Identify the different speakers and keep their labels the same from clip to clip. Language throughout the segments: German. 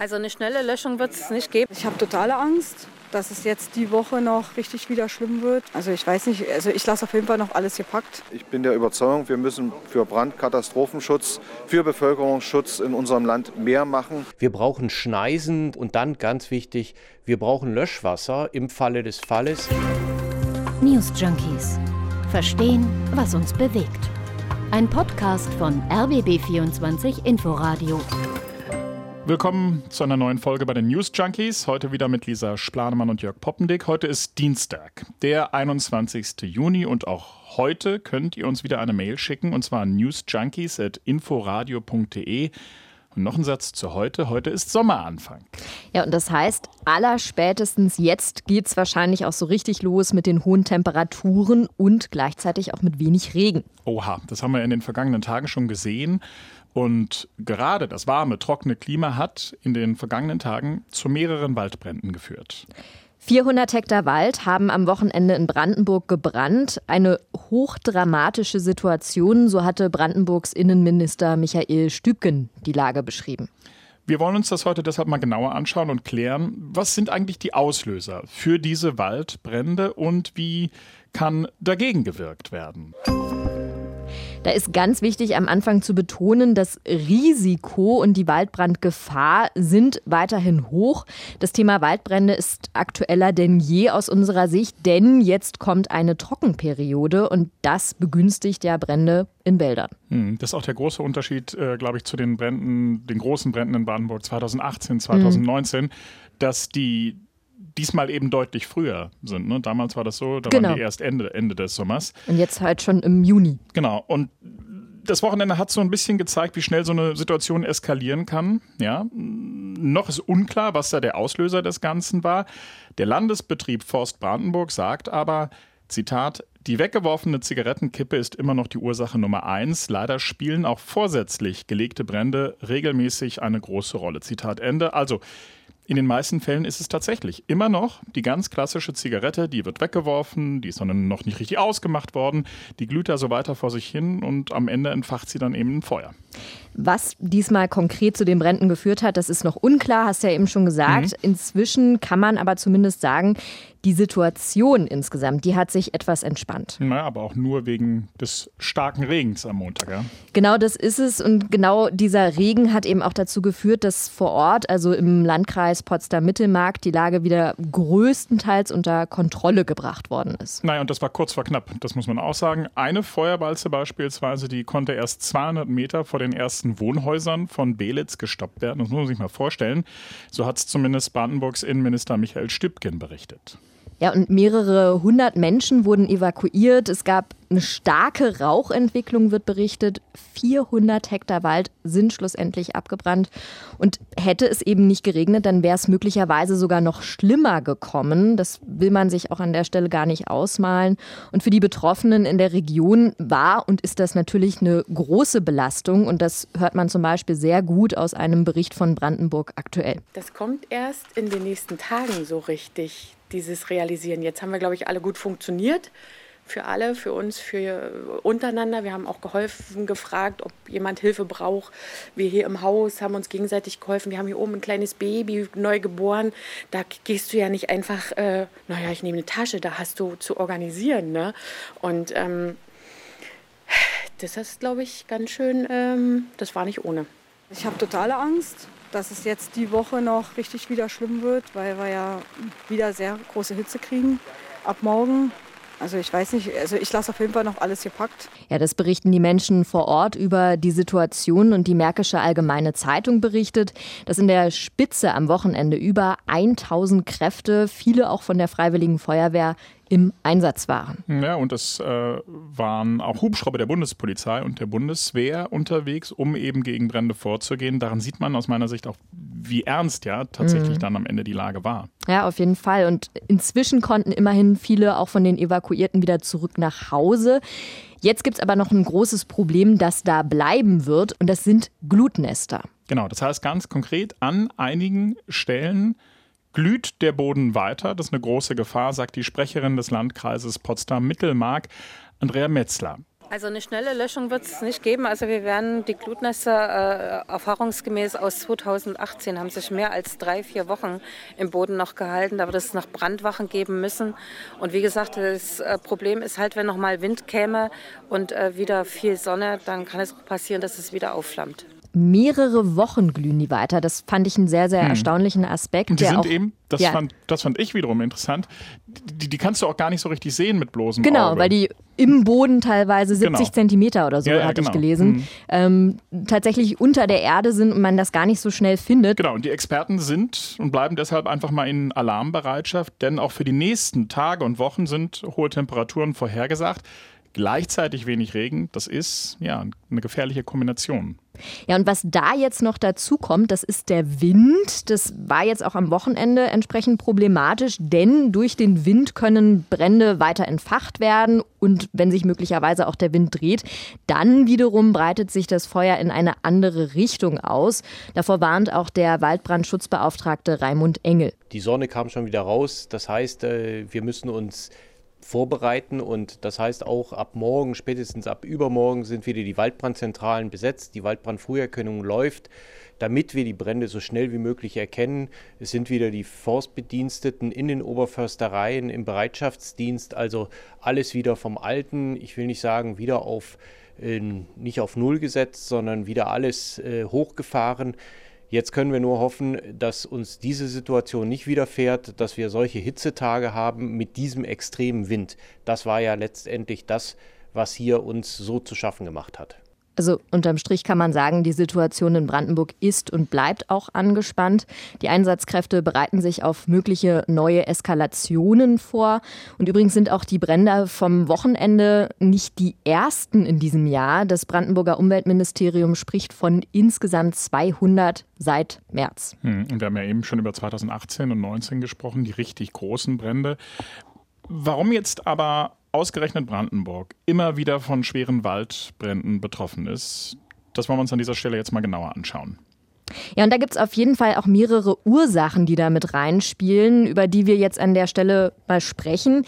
Speaker 1: Also eine schnelle Löschung wird es nicht geben.
Speaker 2: Ich habe totale Angst, dass es jetzt die Woche noch richtig wieder schlimm wird. Also ich weiß nicht, also ich lasse auf jeden Fall noch alles gepackt.
Speaker 3: Ich bin der Überzeugung, wir müssen für Brandkatastrophenschutz, für Bevölkerungsschutz in unserem Land mehr machen.
Speaker 4: Wir brauchen Schneisen und dann ganz wichtig, wir brauchen Löschwasser im Falle des Falles.
Speaker 5: News Junkies. Verstehen, was uns bewegt. Ein Podcast von RBB24 Inforadio.
Speaker 6: Willkommen zu einer neuen Folge bei den News Junkies. Heute wieder mit Lisa Splanemann und Jörg Poppendick. Heute ist Dienstag, der 21. Juni und auch heute könnt ihr uns wieder eine Mail schicken und zwar newsjunkies.inforadio.de. Und noch ein Satz zu heute. Heute ist Sommeranfang.
Speaker 7: Ja, und das heißt, allerspätestens jetzt geht es wahrscheinlich auch so richtig los mit den hohen Temperaturen und gleichzeitig auch mit wenig Regen.
Speaker 6: Oha, das haben wir in den vergangenen Tagen schon gesehen. Und gerade das warme, trockene Klima hat in den vergangenen Tagen zu mehreren Waldbränden geführt.
Speaker 7: 400 Hektar Wald haben am Wochenende in Brandenburg gebrannt. Eine hochdramatische Situation, so hatte Brandenburgs Innenminister Michael Stübgen die Lage beschrieben.
Speaker 6: Wir wollen uns das heute deshalb mal genauer anschauen und klären, was sind eigentlich die Auslöser für diese Waldbrände und wie kann dagegen gewirkt werden.
Speaker 7: Da ist ganz wichtig am Anfang zu betonen, das Risiko und die Waldbrandgefahr sind weiterhin hoch. Das Thema Waldbrände ist aktueller denn je aus unserer Sicht, denn jetzt kommt eine Trockenperiode und das begünstigt ja Brände in Wäldern.
Speaker 6: Hm, das ist auch der große Unterschied, äh, glaube ich, zu den Bränden, den großen Bränden in Badenburg 2018, 2019, mhm. dass die diesmal eben deutlich früher sind. Ne? Damals war das so, da genau. waren die erst Ende, Ende des Sommers.
Speaker 7: Und jetzt halt schon im Juni.
Speaker 6: Genau. Und das Wochenende hat so ein bisschen gezeigt, wie schnell so eine Situation eskalieren kann. Ja, noch ist unklar, was da der Auslöser des Ganzen war. Der Landesbetrieb Forst Brandenburg sagt aber, Zitat, die weggeworfene Zigarettenkippe ist immer noch die Ursache Nummer eins. Leider spielen auch vorsätzlich gelegte Brände regelmäßig eine große Rolle. Zitat Ende. Also, in den meisten Fällen ist es tatsächlich immer noch die ganz klassische Zigarette, die wird weggeworfen, die ist dann noch nicht richtig ausgemacht worden, die glüht da so weiter vor sich hin und am Ende entfacht sie dann eben ein Feuer.
Speaker 7: Was diesmal konkret zu den Bränden geführt hat, das ist noch unklar, hast du ja eben schon gesagt. Mhm. Inzwischen kann man aber zumindest sagen, die Situation insgesamt, die hat sich etwas entspannt.
Speaker 6: Naja, aber auch nur wegen des starken Regens am Montag, ja?
Speaker 7: Genau das ist es. Und genau dieser Regen hat eben auch dazu geführt, dass vor Ort, also im Landkreis Potsdam-Mittelmark, die Lage wieder größtenteils unter Kontrolle gebracht worden ist.
Speaker 6: Naja, und das war kurz vor knapp, das muss man auch sagen. Eine Feuerwalze beispielsweise, die konnte erst 200 Meter vor den ersten Wohnhäusern von Belitz gestoppt werden. Das muss man sich mal vorstellen. So hat es zumindest Brandenburgs Innenminister Michael Stübgen berichtet.
Speaker 7: Ja, und mehrere hundert Menschen wurden evakuiert. Es gab eine starke Rauchentwicklung, wird berichtet. 400 Hektar Wald sind schlussendlich abgebrannt. Und hätte es eben nicht geregnet, dann wäre es möglicherweise sogar noch schlimmer gekommen. Das will man sich auch an der Stelle gar nicht ausmalen. Und für die Betroffenen in der Region war und ist das natürlich eine große Belastung. Und das hört man zum Beispiel sehr gut aus einem Bericht von Brandenburg aktuell.
Speaker 1: Das kommt erst in den nächsten Tagen so richtig dieses Realisieren. Jetzt haben wir, glaube ich, alle gut funktioniert. Für alle, für uns, für untereinander. Wir haben auch geholfen, gefragt, ob jemand Hilfe braucht. Wir hier im Haus haben uns gegenseitig geholfen. Wir haben hier oben ein kleines Baby, neu geboren. Da gehst du ja nicht einfach, äh, naja, ich nehme eine Tasche, da hast du zu organisieren. Ne? Und ähm, das ist, glaube ich, ganz schön, ähm, das war nicht ohne.
Speaker 2: Ich habe totale Angst dass es jetzt die Woche noch richtig wieder schlimm wird, weil wir ja wieder sehr große Hitze kriegen ab morgen. Also ich weiß nicht, also ich lasse auf jeden Fall noch alles gepackt.
Speaker 7: Ja, das berichten die Menschen vor Ort über die Situation und die Märkische Allgemeine Zeitung berichtet, dass in der Spitze am Wochenende über 1000 Kräfte, viele auch von der Freiwilligen Feuerwehr, im Einsatz waren.
Speaker 6: Ja, und es äh, waren auch Hubschrauber der Bundespolizei und der Bundeswehr unterwegs, um eben gegen Brände vorzugehen. Daran sieht man aus meiner Sicht auch, wie ernst ja tatsächlich mhm. dann am Ende die Lage war.
Speaker 7: Ja, auf jeden Fall. Und inzwischen konnten immerhin viele auch von den Evakuierten wieder zurück nach Hause. Jetzt gibt es aber noch ein großes Problem, das da bleiben wird, und das sind Glutnester.
Speaker 6: Genau, das heißt ganz konkret, an einigen Stellen glüht der Boden weiter. Das ist eine große Gefahr, sagt die Sprecherin des Landkreises Potsdam-Mittelmark, Andrea Metzler.
Speaker 8: Also eine schnelle Löschung wird es nicht geben. Also wir werden die Glutnester äh, erfahrungsgemäß aus 2018 haben sich mehr als drei, vier Wochen im Boden noch gehalten. Da wird es noch Brandwachen geben müssen. Und wie gesagt, das äh, Problem ist halt, wenn noch mal Wind käme und äh, wieder viel Sonne, dann kann es passieren, dass es wieder aufflammt
Speaker 7: mehrere Wochen glühen die weiter. Das fand ich einen sehr, sehr hm. erstaunlichen Aspekt.
Speaker 6: Und die sind auch, eben, das, ja. fand, das fand ich wiederum interessant, die, die kannst du auch gar nicht so richtig sehen mit bloßem
Speaker 7: genau,
Speaker 6: Auge.
Speaker 7: Genau, weil die im Boden teilweise 70 genau. Zentimeter oder so, ja, ja, hatte genau. ich gelesen, mhm. ähm, tatsächlich unter der Erde sind und man das gar nicht so schnell findet.
Speaker 6: Genau, und die Experten sind und bleiben deshalb einfach mal in Alarmbereitschaft, denn auch für die nächsten Tage und Wochen sind hohe Temperaturen vorhergesagt. Gleichzeitig wenig Regen, das ist ja eine gefährliche Kombination.
Speaker 7: Ja, und was da jetzt noch dazu kommt, das ist der Wind. Das war jetzt auch am Wochenende entsprechend problematisch, denn durch den Wind können Brände weiter entfacht werden und wenn sich möglicherweise auch der Wind dreht, dann wiederum breitet sich das Feuer in eine andere Richtung aus. Davor warnt auch der Waldbrandschutzbeauftragte Raimund Engel.
Speaker 4: Die Sonne kam schon wieder raus, das heißt, äh, wir müssen uns vorbereiten. Und das heißt auch ab morgen, spätestens ab übermorgen, sind wieder die Waldbrandzentralen besetzt. Die Waldbrandfrüherkennung läuft, damit wir die Brände so schnell wie möglich erkennen. Es sind wieder die Forstbediensteten in den Oberförstereien im Bereitschaftsdienst, also alles wieder vom Alten. Ich will nicht sagen, wieder auf äh, nicht auf Null gesetzt, sondern wieder alles äh, hochgefahren. Jetzt können wir nur hoffen, dass uns diese Situation nicht widerfährt, dass wir solche Hitzetage haben mit diesem extremen Wind. Das war ja letztendlich das, was hier uns so zu schaffen gemacht hat.
Speaker 7: Also unterm Strich kann man sagen, die Situation in Brandenburg ist und bleibt auch angespannt. Die Einsatzkräfte bereiten sich auf mögliche neue Eskalationen vor. Und übrigens sind auch die Brände vom Wochenende nicht die ersten in diesem Jahr. Das Brandenburger Umweltministerium spricht von insgesamt 200 seit März.
Speaker 6: Hm, und wir haben ja eben schon über 2018 und 2019 gesprochen, die richtig großen Brände. Warum jetzt aber ausgerechnet Brandenburg immer wieder von schweren Waldbränden betroffen ist, das wollen wir uns an dieser Stelle jetzt mal genauer anschauen.
Speaker 7: Ja, und da gibt es auf jeden Fall auch mehrere Ursachen, die da mit reinspielen, über die wir jetzt an der Stelle mal sprechen.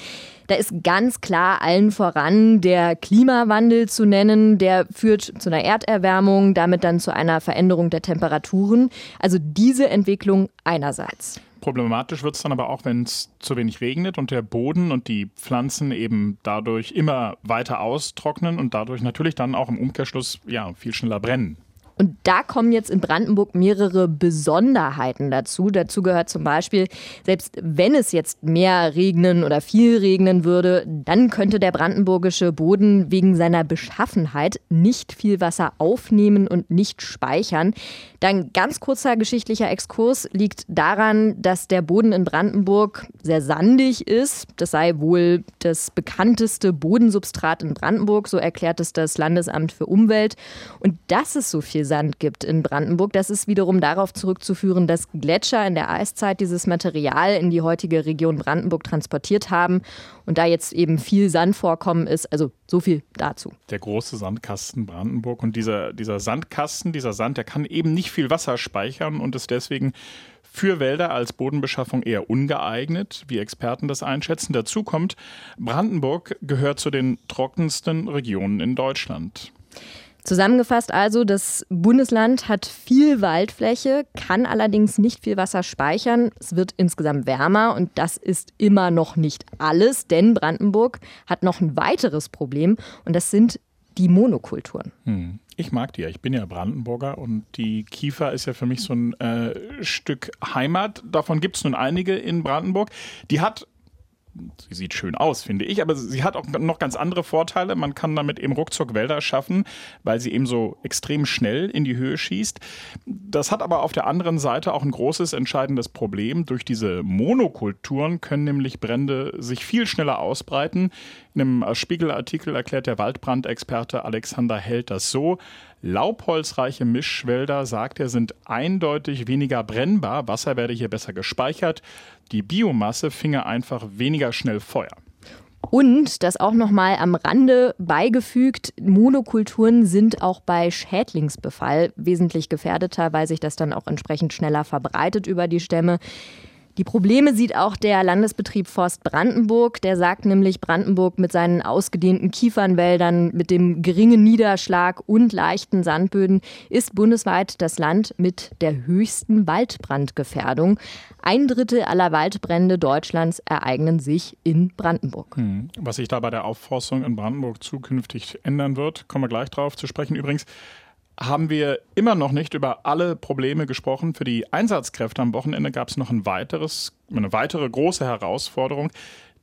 Speaker 7: Da ist ganz klar allen voran der Klimawandel zu nennen. Der führt zu einer Erderwärmung, damit dann zu einer Veränderung der Temperaturen. Also diese Entwicklung einerseits.
Speaker 6: Problematisch wird es dann aber auch, wenn es zu wenig regnet und der Boden und die Pflanzen eben dadurch immer weiter austrocknen und dadurch natürlich dann auch im Umkehrschluss ja, viel schneller brennen.
Speaker 7: Und da kommen jetzt in Brandenburg mehrere Besonderheiten dazu. Dazu gehört zum Beispiel, selbst wenn es jetzt mehr regnen oder viel regnen würde, dann könnte der brandenburgische Boden wegen seiner Beschaffenheit nicht viel Wasser aufnehmen und nicht speichern. Dann ganz kurzer geschichtlicher Exkurs liegt daran, dass der Boden in Brandenburg sehr sandig ist. Das sei wohl das bekannteste Bodensubstrat in Brandenburg, so erklärt es das Landesamt für Umwelt. Und dass es so viel Sand gibt in Brandenburg. Das ist wiederum darauf zurückzuführen, dass Gletscher in der Eiszeit dieses Material in die heutige Region Brandenburg transportiert haben und da jetzt eben viel Sand vorkommen ist. Also so viel dazu.
Speaker 6: Der große Sandkasten Brandenburg und dieser, dieser Sandkasten, dieser Sand, der kann eben nicht viel Wasser speichern und ist deswegen für Wälder als Bodenbeschaffung eher ungeeignet, wie Experten das einschätzen. Dazu kommt, Brandenburg gehört zu den trockensten Regionen in Deutschland.
Speaker 7: Zusammengefasst also, das Bundesland hat viel Waldfläche, kann allerdings nicht viel Wasser speichern. Es wird insgesamt wärmer und das ist immer noch nicht alles, denn Brandenburg hat noch ein weiteres Problem und das sind die Monokulturen.
Speaker 6: Hm. Ich mag die ja. Ich bin ja Brandenburger und die Kiefer ist ja für mich so ein äh, Stück Heimat. Davon gibt es nun einige in Brandenburg. Die hat sie sieht schön aus, finde ich, aber sie hat auch noch ganz andere Vorteile. Man kann damit eben ruckzuck Wälder schaffen, weil sie eben so extrem schnell in die Höhe schießt. Das hat aber auf der anderen Seite auch ein großes entscheidendes Problem. Durch diese Monokulturen können nämlich Brände sich viel schneller ausbreiten. In einem Spiegelartikel erklärt der Waldbrandexperte Alexander Held das so. Laubholzreiche Mischwälder, sagt er, sind eindeutig weniger brennbar. Wasser werde hier besser gespeichert. Die Biomasse finge einfach weniger schnell Feuer.
Speaker 7: Und das auch noch mal am Rande beigefügt, Monokulturen sind auch bei Schädlingsbefall wesentlich gefährdeter, weil sich das dann auch entsprechend schneller verbreitet über die Stämme. Die Probleme sieht auch der Landesbetrieb Forst Brandenburg. Der sagt nämlich, Brandenburg mit seinen ausgedehnten Kiefernwäldern, mit dem geringen Niederschlag und leichten Sandböden ist bundesweit das Land mit der höchsten Waldbrandgefährdung. Ein Drittel aller Waldbrände Deutschlands ereignen sich in Brandenburg.
Speaker 6: Hm. Was sich da bei der Aufforstung in Brandenburg zukünftig ändern wird, kommen wir gleich drauf zu sprechen. Übrigens, haben wir immer noch nicht über alle Probleme gesprochen. Für die Einsatzkräfte am Wochenende gab es noch ein weiteres, eine weitere große Herausforderung.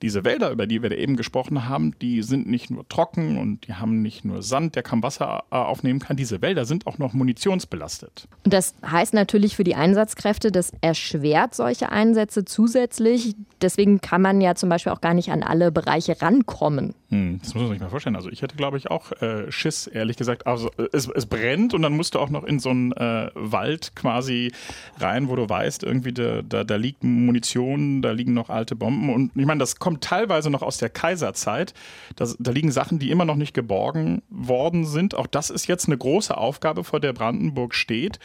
Speaker 6: Diese Wälder, über die wir eben gesprochen haben, die sind nicht nur trocken und die haben nicht nur Sand, der kaum Wasser äh, aufnehmen kann. Diese Wälder sind auch noch munitionsbelastet.
Speaker 7: Und das heißt natürlich für die Einsatzkräfte, das erschwert solche Einsätze zusätzlich. Deswegen kann man ja zum Beispiel auch gar nicht an alle Bereiche rankommen.
Speaker 6: Hm, das muss man sich mal vorstellen. Also ich hätte, glaube ich, auch äh, Schiss, ehrlich gesagt. Also es, es, brennt und dann musst du auch noch in so einen äh, Wald quasi rein, wo du weißt, irgendwie da, da, da liegt Munition, da liegen noch alte Bomben. Und ich meine, das kommt kommt teilweise noch aus der Kaiserzeit. Das, da liegen Sachen, die immer noch nicht geborgen worden sind. Auch das ist jetzt eine große Aufgabe, vor der Brandenburg steht.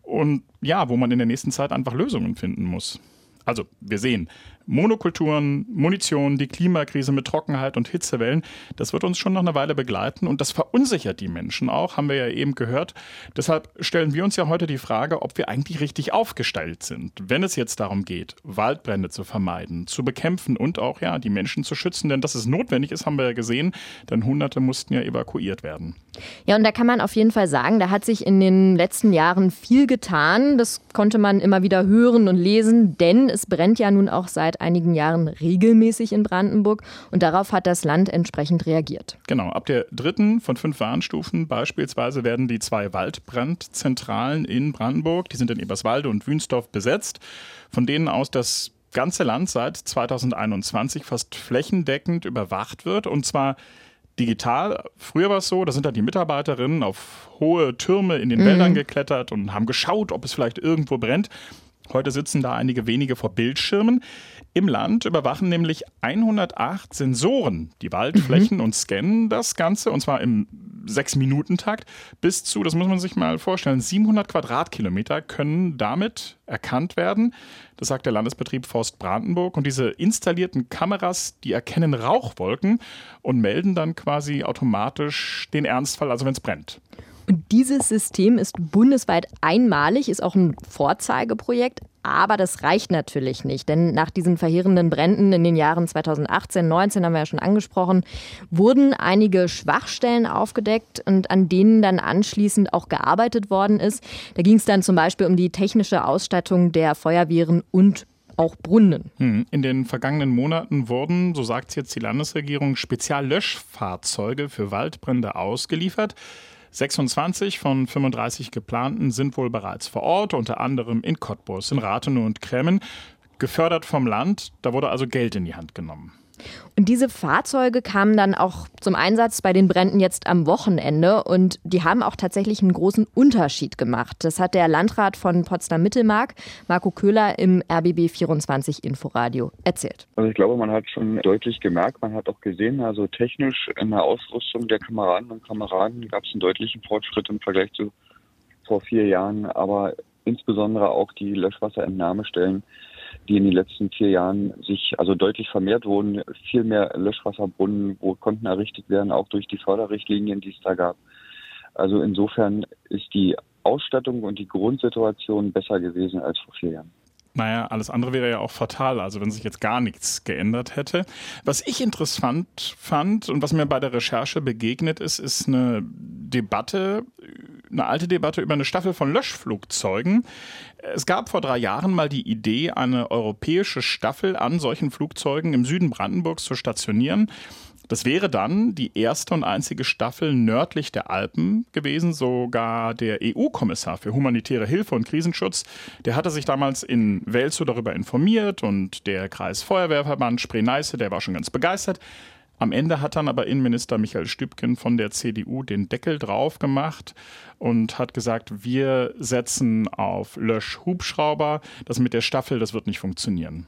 Speaker 6: Und ja, wo man in der nächsten Zeit einfach Lösungen finden muss. Also, wir sehen, Monokulturen, Munition, die Klimakrise mit Trockenheit und Hitzewellen, das wird uns schon noch eine Weile begleiten und das verunsichert die Menschen auch, haben wir ja eben gehört. Deshalb stellen wir uns ja heute die Frage, ob wir eigentlich richtig aufgestellt sind, wenn es jetzt darum geht, Waldbrände zu vermeiden, zu bekämpfen und auch ja die Menschen zu schützen, denn dass es notwendig ist, haben wir ja gesehen, denn Hunderte mussten ja evakuiert werden.
Speaker 7: Ja, und da kann man auf jeden Fall sagen, da hat sich in den letzten Jahren viel getan. Das konnte man immer wieder hören und lesen, denn es brennt ja nun auch seit einigen Jahren regelmäßig in Brandenburg und darauf hat das Land entsprechend reagiert.
Speaker 6: Genau, ab der dritten von fünf Warnstufen beispielsweise werden die zwei Waldbrandzentralen in Brandenburg, die sind in Eberswalde und Wünsdorf besetzt, von denen aus das ganze Land seit 2021 fast flächendeckend überwacht wird und zwar digital. Früher war es so, da sind dann die Mitarbeiterinnen auf hohe Türme in den mhm. Wäldern geklettert und haben geschaut, ob es vielleicht irgendwo brennt. Heute sitzen da einige wenige vor Bildschirmen. Im Land überwachen nämlich 108 Sensoren die Waldflächen mhm. und scannen das Ganze, und zwar im Sechs-Minuten-Takt, bis zu, das muss man sich mal vorstellen, 700 Quadratkilometer können damit erkannt werden. Das sagt der Landesbetrieb Forst Brandenburg. Und diese installierten Kameras, die erkennen Rauchwolken und melden dann quasi automatisch den Ernstfall, also wenn es brennt.
Speaker 7: Und dieses System ist bundesweit einmalig, ist auch ein Vorzeigeprojekt. Aber das reicht natürlich nicht, denn nach diesen verheerenden Bränden in den Jahren 2018, 19 haben wir ja schon angesprochen, wurden einige Schwachstellen aufgedeckt und an denen dann anschließend auch gearbeitet worden ist. Da ging es dann zum Beispiel um die technische Ausstattung der Feuerwehren und auch Brunnen.
Speaker 6: Hm, in den vergangenen Monaten wurden, so sagt jetzt die Landesregierung, Speziallöschfahrzeuge für Waldbrände ausgeliefert. 26 von 35 geplanten sind wohl bereits vor Ort, unter anderem in Cottbus, in Rathenow und Kremmen. Gefördert vom Land, da wurde also Geld in die Hand genommen.
Speaker 7: Und diese Fahrzeuge kamen dann auch zum Einsatz bei den Bränden jetzt am Wochenende und die haben auch tatsächlich einen großen Unterschied gemacht. Das hat der Landrat von Potsdam-Mittelmark, Marco Köhler, im RBB 24 Inforadio erzählt.
Speaker 9: Also ich glaube, man hat schon deutlich gemerkt, man hat auch gesehen, also technisch in der Ausrüstung der Kameraden und Kameraden gab es einen deutlichen Fortschritt im Vergleich zu vor vier Jahren, aber insbesondere auch die Löschwasserentnahmestellen die in den letzten vier Jahren sich also deutlich vermehrt wurden. Viel mehr Löschwasserbrunnen wo konnten errichtet werden, auch durch die Förderrichtlinien, die es da gab. Also insofern ist die Ausstattung und die Grundsituation besser gewesen als vor vier Jahren.
Speaker 6: Naja, alles andere wäre ja auch fatal, also wenn sich jetzt gar nichts geändert hätte. Was ich interessant fand und was mir bei der Recherche begegnet ist, ist eine Debatte, eine alte Debatte über eine Staffel von Löschflugzeugen. Es gab vor drei Jahren mal die Idee, eine europäische Staffel an solchen Flugzeugen im Süden Brandenburgs zu stationieren. Das wäre dann die erste und einzige Staffel nördlich der Alpen gewesen. Sogar der EU-Kommissar für humanitäre Hilfe und Krisenschutz, der hatte sich damals in Welzow darüber informiert und der Kreisfeuerwehrverband Spree-Neiße, der war schon ganz begeistert. Am Ende hat dann aber Innenminister Michael Stübken von der CDU den Deckel drauf gemacht und hat gesagt, wir setzen auf Löschhubschrauber. Das mit der Staffel, das wird nicht funktionieren.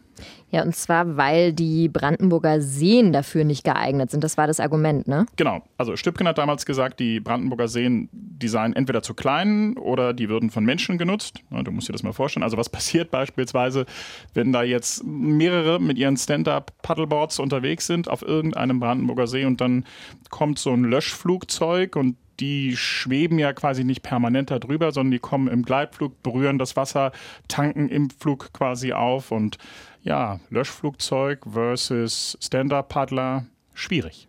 Speaker 7: Ja, und zwar, weil die Brandenburger Seen dafür nicht geeignet sind. Das war das Argument, ne?
Speaker 6: Genau. Also Stübken hat damals gesagt, die Brandenburger Seen, die seien entweder zu klein oder die würden von Menschen genutzt. Du musst dir das mal vorstellen. Also was passiert beispielsweise, wenn da jetzt mehrere mit ihren Stand-up-Paddleboards unterwegs sind auf irgendeinem Brandenburger See und dann kommt so ein Löschflugzeug und die schweben ja quasi nicht permanent darüber, sondern die kommen im Gleitflug, berühren das Wasser, tanken im Flug quasi auf und ja, Löschflugzeug versus Stand-Up-Paddler, schwierig.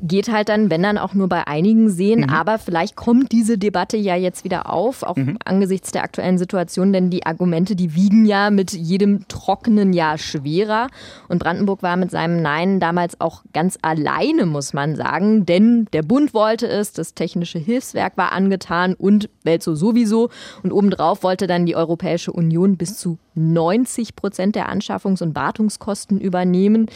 Speaker 7: Geht halt dann, wenn dann auch nur bei einigen Seen, mhm. aber vielleicht kommt diese Debatte ja jetzt wieder auf, auch mhm. angesichts der aktuellen Situation, denn die Argumente, die wiegen ja mit jedem trockenen Jahr schwerer. Und Brandenburg war mit seinem Nein damals auch ganz alleine, muss man sagen, denn der Bund wollte es, das Technische Hilfswerk war angetan und Welzo sowieso. Und obendrauf wollte dann die Europäische Union bis zu 90 Prozent der Anschaffungs- und Wartungskosten übernehmen.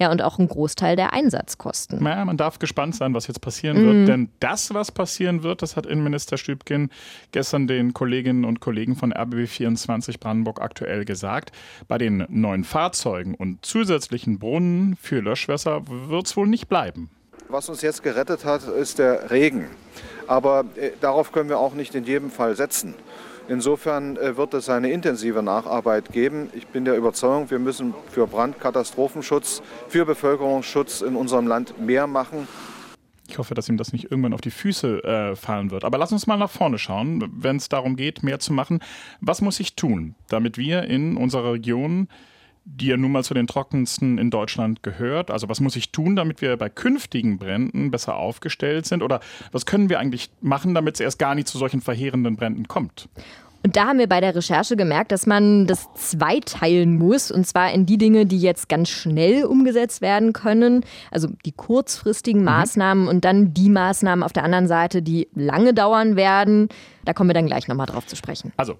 Speaker 7: Ja, und auch ein Großteil der Einsatzkosten.
Speaker 6: Naja, man darf gespannt sein, was jetzt passieren mhm. wird. Denn das, was passieren wird, das hat Innenminister Stübken gestern den Kolleginnen und Kollegen von RBB24 Brandenburg aktuell gesagt. Bei den neuen Fahrzeugen und zusätzlichen Brunnen für Löschwässer wird es wohl nicht bleiben.
Speaker 3: Was uns jetzt gerettet hat, ist der Regen. Aber äh, darauf können wir auch nicht in jedem Fall setzen. Insofern äh, wird es eine intensive Nacharbeit geben. Ich bin der Überzeugung, wir müssen für Brandkatastrophenschutz, für Bevölkerungsschutz in unserem Land mehr machen.
Speaker 6: Ich hoffe, dass ihm das nicht irgendwann auf die Füße äh, fallen wird. Aber lass uns mal nach vorne schauen, wenn es darum geht, mehr zu machen. Was muss ich tun, damit wir in unserer Region die ja nun mal zu den trockensten in Deutschland gehört. Also was muss ich tun, damit wir bei künftigen Bränden besser aufgestellt sind? Oder was können wir eigentlich machen, damit es erst gar nicht zu solchen verheerenden Bränden kommt?
Speaker 7: Und da haben wir bei der Recherche gemerkt, dass man das zweiteilen muss. Und zwar in die Dinge, die jetzt ganz schnell umgesetzt werden können. Also die kurzfristigen mhm. Maßnahmen und dann die Maßnahmen auf der anderen Seite, die lange dauern werden. Da kommen wir dann gleich nochmal drauf zu sprechen.
Speaker 6: Also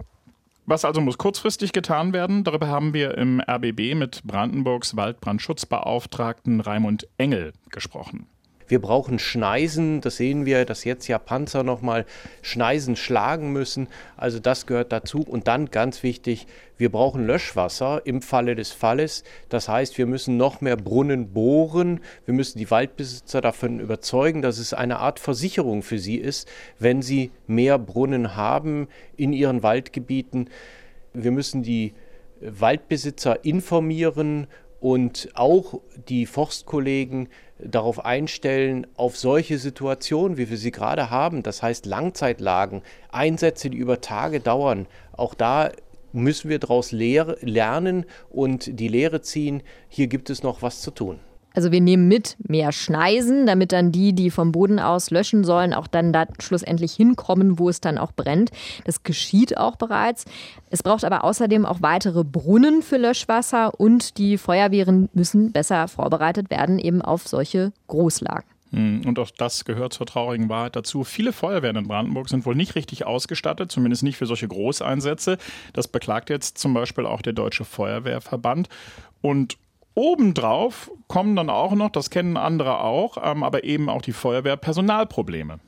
Speaker 6: was also muss kurzfristig getan werden? Darüber haben wir im RBB mit Brandenburgs Waldbrandschutzbeauftragten Raimund Engel gesprochen.
Speaker 4: Wir brauchen Schneisen, das sehen wir, dass jetzt ja Panzer nochmal Schneisen schlagen müssen. Also das gehört dazu. Und dann ganz wichtig, wir brauchen Löschwasser im Falle des Falles. Das heißt, wir müssen noch mehr Brunnen bohren. Wir müssen die Waldbesitzer davon überzeugen, dass es eine Art Versicherung für sie ist, wenn sie mehr Brunnen haben in ihren Waldgebieten. Wir müssen die Waldbesitzer informieren und auch die Forstkollegen darauf einstellen, auf solche Situationen, wie wir sie gerade haben, das heißt Langzeitlagen, Einsätze, die über Tage dauern, auch da müssen wir daraus lernen und die Lehre ziehen, hier gibt es noch was zu tun.
Speaker 7: Also wir nehmen mit mehr Schneisen, damit dann die, die vom Boden aus löschen sollen, auch dann da schlussendlich hinkommen, wo es dann auch brennt. Das geschieht auch bereits. Es braucht aber außerdem auch weitere Brunnen für Löschwasser und die Feuerwehren müssen besser vorbereitet werden eben auf solche Großlagen.
Speaker 6: Hm, und auch das gehört zur traurigen Wahrheit dazu. Viele Feuerwehren in Brandenburg sind wohl nicht richtig ausgestattet, zumindest nicht für solche Großeinsätze. Das beklagt jetzt zum Beispiel auch der Deutsche Feuerwehrverband. Und Obendrauf kommen dann auch noch, das kennen andere auch, ähm, aber eben auch die Feuerwehr Personalprobleme.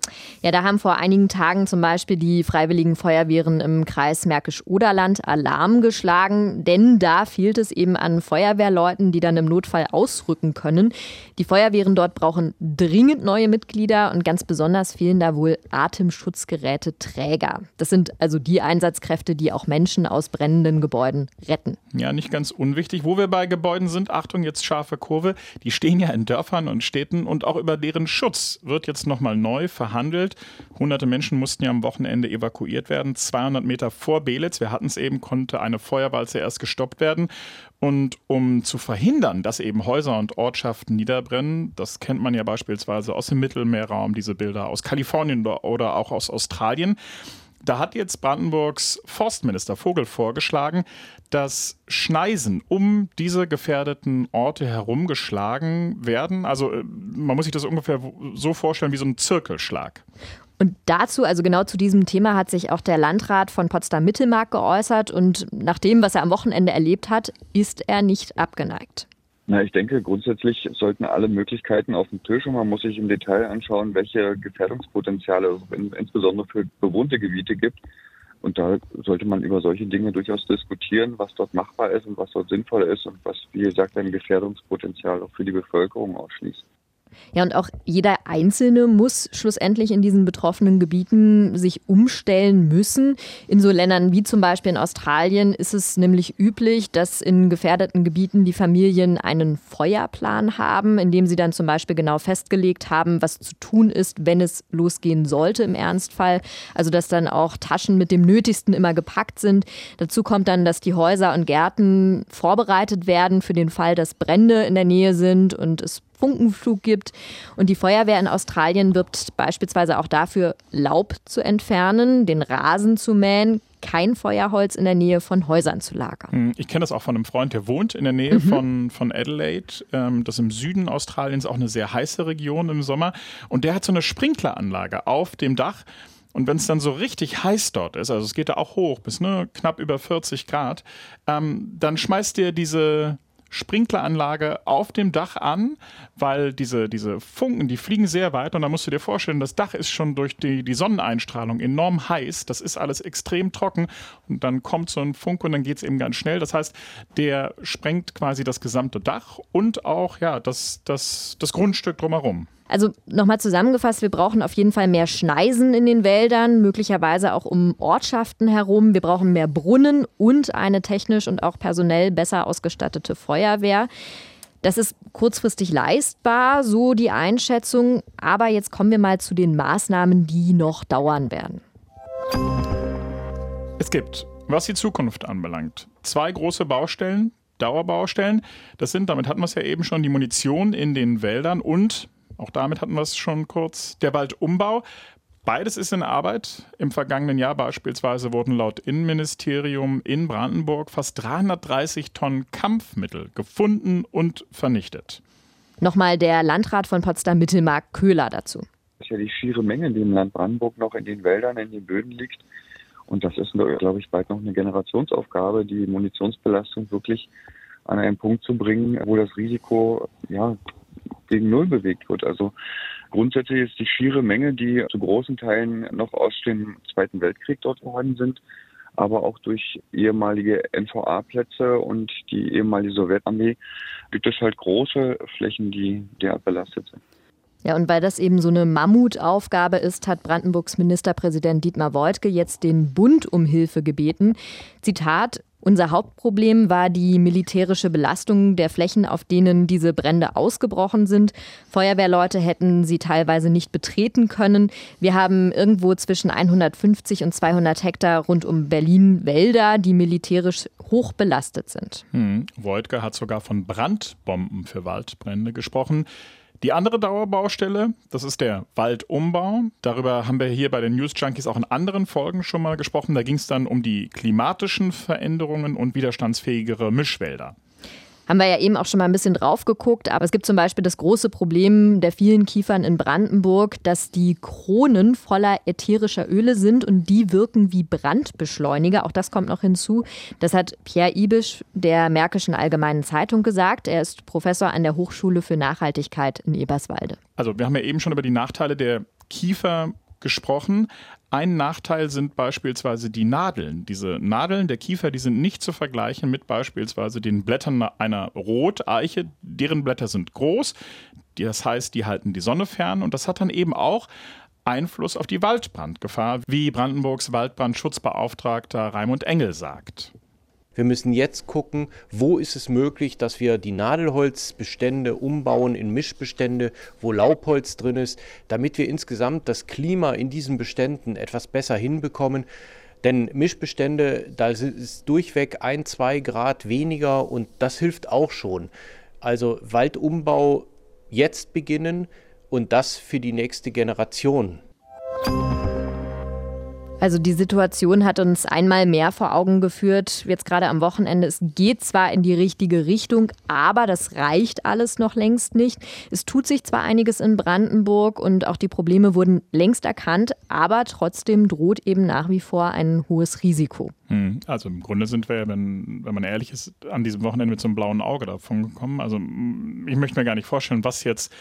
Speaker 7: Ja, da haben vor einigen Tagen zum Beispiel die Freiwilligen Feuerwehren im Kreis Märkisch-Oderland Alarm geschlagen, denn da fehlt es eben an Feuerwehrleuten, die dann im Notfall ausrücken können. Die Feuerwehren dort brauchen dringend neue Mitglieder und ganz besonders fehlen da wohl Atemschutzgeräte Träger. Das sind also die Einsatzkräfte, die auch Menschen aus brennenden Gebäuden retten.
Speaker 6: Ja, nicht ganz unwichtig. Wo wir bei Gebäuden sind, Achtung, jetzt scharfe Kurve, die stehen ja in Dörfern und Städten und auch über deren Schutz wird jetzt nochmal neu verhandelt. Hunderte Menschen mussten ja am Wochenende evakuiert werden. 200 Meter vor Belitz, wir hatten es eben, konnte eine Feuerwalze erst gestoppt werden. Und um zu verhindern, dass eben Häuser und Ortschaften niederbrennen, das kennt man ja beispielsweise aus dem Mittelmeerraum, diese Bilder aus Kalifornien oder auch aus Australien, da hat jetzt Brandenburgs Forstminister Vogel vorgeschlagen, dass Schneisen um diese gefährdeten Orte herum geschlagen werden. Also äh, man muss sich das ungefähr so vorstellen wie so ein Zirkelschlag.
Speaker 7: Und dazu, also genau zu diesem Thema, hat sich auch der Landrat von Potsdam-Mittelmark geäußert. Und nach dem, was er am Wochenende erlebt hat, ist er nicht abgeneigt.
Speaker 9: Na, ich denke, grundsätzlich sollten alle Möglichkeiten auf dem Tisch und man muss sich im Detail anschauen, welche Gefährdungspotenziale es insbesondere für bewohnte Gebiete gibt. Und da sollte man über solche Dinge durchaus diskutieren, was dort machbar ist und was dort sinnvoll ist und was, wie gesagt, ein Gefährdungspotenzial auch für die Bevölkerung ausschließt.
Speaker 7: Ja, und auch jeder Einzelne muss schlussendlich in diesen betroffenen Gebieten sich umstellen müssen. In so Ländern wie zum Beispiel in Australien ist es nämlich üblich, dass in gefährdeten Gebieten die Familien einen Feuerplan haben, in dem sie dann zum Beispiel genau festgelegt haben, was zu tun ist, wenn es losgehen sollte im Ernstfall. Also dass dann auch Taschen mit dem Nötigsten immer gepackt sind. Dazu kommt dann, dass die Häuser und Gärten vorbereitet werden für den Fall, dass Brände in der Nähe sind und es Funkenflug gibt. Und die Feuerwehr in Australien wirbt beispielsweise auch dafür, Laub zu entfernen, den Rasen zu mähen, kein Feuerholz in der Nähe von Häusern zu lagern.
Speaker 6: Hm, ich kenne das auch von einem Freund, der wohnt in der Nähe mhm. von, von Adelaide. Ähm, das im Süden Australiens auch eine sehr heiße Region im Sommer. Und der hat so eine Sprinkleranlage auf dem Dach. Und wenn es dann so richtig heiß dort ist, also es geht da auch hoch bis ne, knapp über 40 Grad, ähm, dann schmeißt der diese Sprinkleranlage auf dem Dach an, weil diese, diese Funken, die fliegen sehr weit und da musst du dir vorstellen, das Dach ist schon durch die, die Sonneneinstrahlung enorm heiß, das ist alles extrem trocken und dann kommt so ein Funke und dann geht es eben ganz schnell. Das heißt, der sprengt quasi das gesamte Dach und auch ja, das, das, das Grundstück drumherum.
Speaker 7: Also nochmal zusammengefasst, wir brauchen auf jeden Fall mehr Schneisen in den Wäldern, möglicherweise auch um Ortschaften herum. Wir brauchen mehr Brunnen und eine technisch und auch personell besser ausgestattete Feuerwehr. Das ist kurzfristig leistbar, so die Einschätzung. Aber jetzt kommen wir mal zu den Maßnahmen, die noch dauern werden.
Speaker 6: Es gibt, was die Zukunft anbelangt, zwei große Baustellen, Dauerbaustellen. Das sind, damit hatten wir es ja eben schon, die Munition in den Wäldern und auch damit hatten wir es schon kurz. Der Waldumbau. Beides ist in Arbeit. Im vergangenen Jahr beispielsweise wurden laut Innenministerium in Brandenburg fast 330 Tonnen Kampfmittel gefunden und vernichtet.
Speaker 7: Nochmal der Landrat von Potsdam Mittelmark Köhler dazu.
Speaker 9: Das ist ja die schiere Menge, die im Land Brandenburg noch in den Wäldern, in den Böden liegt. Und das ist, glaube ich, bald noch eine Generationsaufgabe, die Munitionsbelastung wirklich an einen Punkt zu bringen, wo das Risiko ja, gegen Null bewegt wird. Also grundsätzlich ist die schiere Menge, die zu großen Teilen noch aus dem Zweiten Weltkrieg dort vorhanden sind, aber auch durch ehemalige NVA-Plätze und die ehemalige Sowjetarmee gibt es halt große Flächen, die derart belastet sind.
Speaker 7: Ja, und weil das eben so eine Mammutaufgabe ist, hat Brandenburgs Ministerpräsident Dietmar Woidke jetzt den Bund um Hilfe gebeten. Zitat, unser Hauptproblem war die militärische Belastung der Flächen, auf denen diese Brände ausgebrochen sind. Feuerwehrleute hätten sie teilweise nicht betreten können. Wir haben irgendwo zwischen 150 und 200 Hektar rund um Berlin Wälder, die militärisch hoch belastet sind.
Speaker 6: Hm. Wojtke hat sogar von Brandbomben für Waldbrände gesprochen. Die andere Dauerbaustelle, das ist der Waldumbau. Darüber haben wir hier bei den News Junkies auch in anderen Folgen schon mal gesprochen. Da ging es dann um die klimatischen Veränderungen und widerstandsfähigere Mischwälder.
Speaker 7: Haben wir ja eben auch schon mal ein bisschen drauf geguckt, aber es gibt zum Beispiel das große Problem der vielen Kiefern in Brandenburg, dass die Kronen voller ätherischer Öle sind und die wirken wie Brandbeschleuniger. Auch das kommt noch hinzu. Das hat Pierre Ibisch der Märkischen Allgemeinen Zeitung gesagt. Er ist Professor an der Hochschule für Nachhaltigkeit in Eberswalde.
Speaker 6: Also wir haben ja eben schon über die Nachteile der Kiefer gesprochen. Ein Nachteil sind beispielsweise die Nadeln. Diese Nadeln der Kiefer, die sind nicht zu vergleichen mit beispielsweise den Blättern einer Roteiche. Deren Blätter sind groß, das heißt, die halten die Sonne fern und das hat dann eben auch Einfluss auf die Waldbrandgefahr, wie Brandenburgs Waldbrandschutzbeauftragter Raimund Engel sagt.
Speaker 4: Wir müssen jetzt gucken, wo ist es möglich, dass wir die Nadelholzbestände umbauen in Mischbestände, wo Laubholz drin ist, damit wir insgesamt das Klima in diesen Beständen etwas besser hinbekommen. Denn Mischbestände, da ist durchweg ein, zwei Grad weniger und das hilft auch schon. Also Waldumbau jetzt beginnen und das für die nächste Generation.
Speaker 7: Also die Situation hat uns einmal mehr vor Augen geführt, jetzt gerade am Wochenende. Es geht zwar in die richtige Richtung, aber das reicht alles noch längst nicht. Es tut sich zwar einiges in Brandenburg und auch die Probleme wurden längst erkannt, aber trotzdem droht eben nach wie vor ein hohes Risiko.
Speaker 6: Hm, also im Grunde sind wir, wenn, wenn man ehrlich ist, an diesem Wochenende mit so einem blauen Auge davon gekommen. Also ich möchte mir gar nicht vorstellen, was jetzt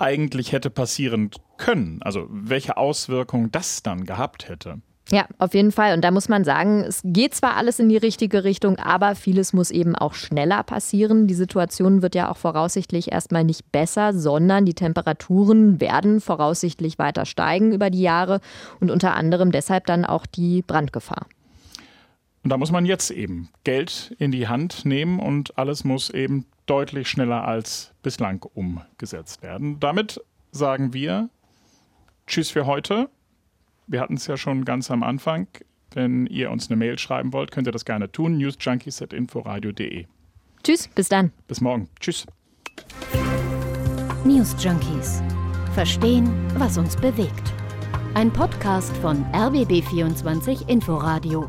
Speaker 6: eigentlich hätte passieren können. Also welche Auswirkungen das dann gehabt hätte.
Speaker 7: Ja, auf jeden Fall. Und da muss man sagen, es geht zwar alles in die richtige Richtung, aber vieles muss eben auch schneller passieren. Die Situation wird ja auch voraussichtlich erstmal nicht besser, sondern die Temperaturen werden voraussichtlich weiter steigen über die Jahre und unter anderem deshalb dann auch die Brandgefahr.
Speaker 6: Und da muss man jetzt eben Geld in die Hand nehmen und alles muss eben deutlich schneller als bislang umgesetzt werden. Damit sagen wir Tschüss für heute. Wir hatten es ja schon ganz am Anfang. Wenn ihr uns eine Mail schreiben wollt, könnt ihr das gerne tun. newsjunkies.inforadio.de.
Speaker 7: Tschüss, bis dann.
Speaker 6: Bis morgen. Tschüss.
Speaker 5: News Junkies. Verstehen, was uns bewegt. Ein Podcast von RBB24 Inforadio.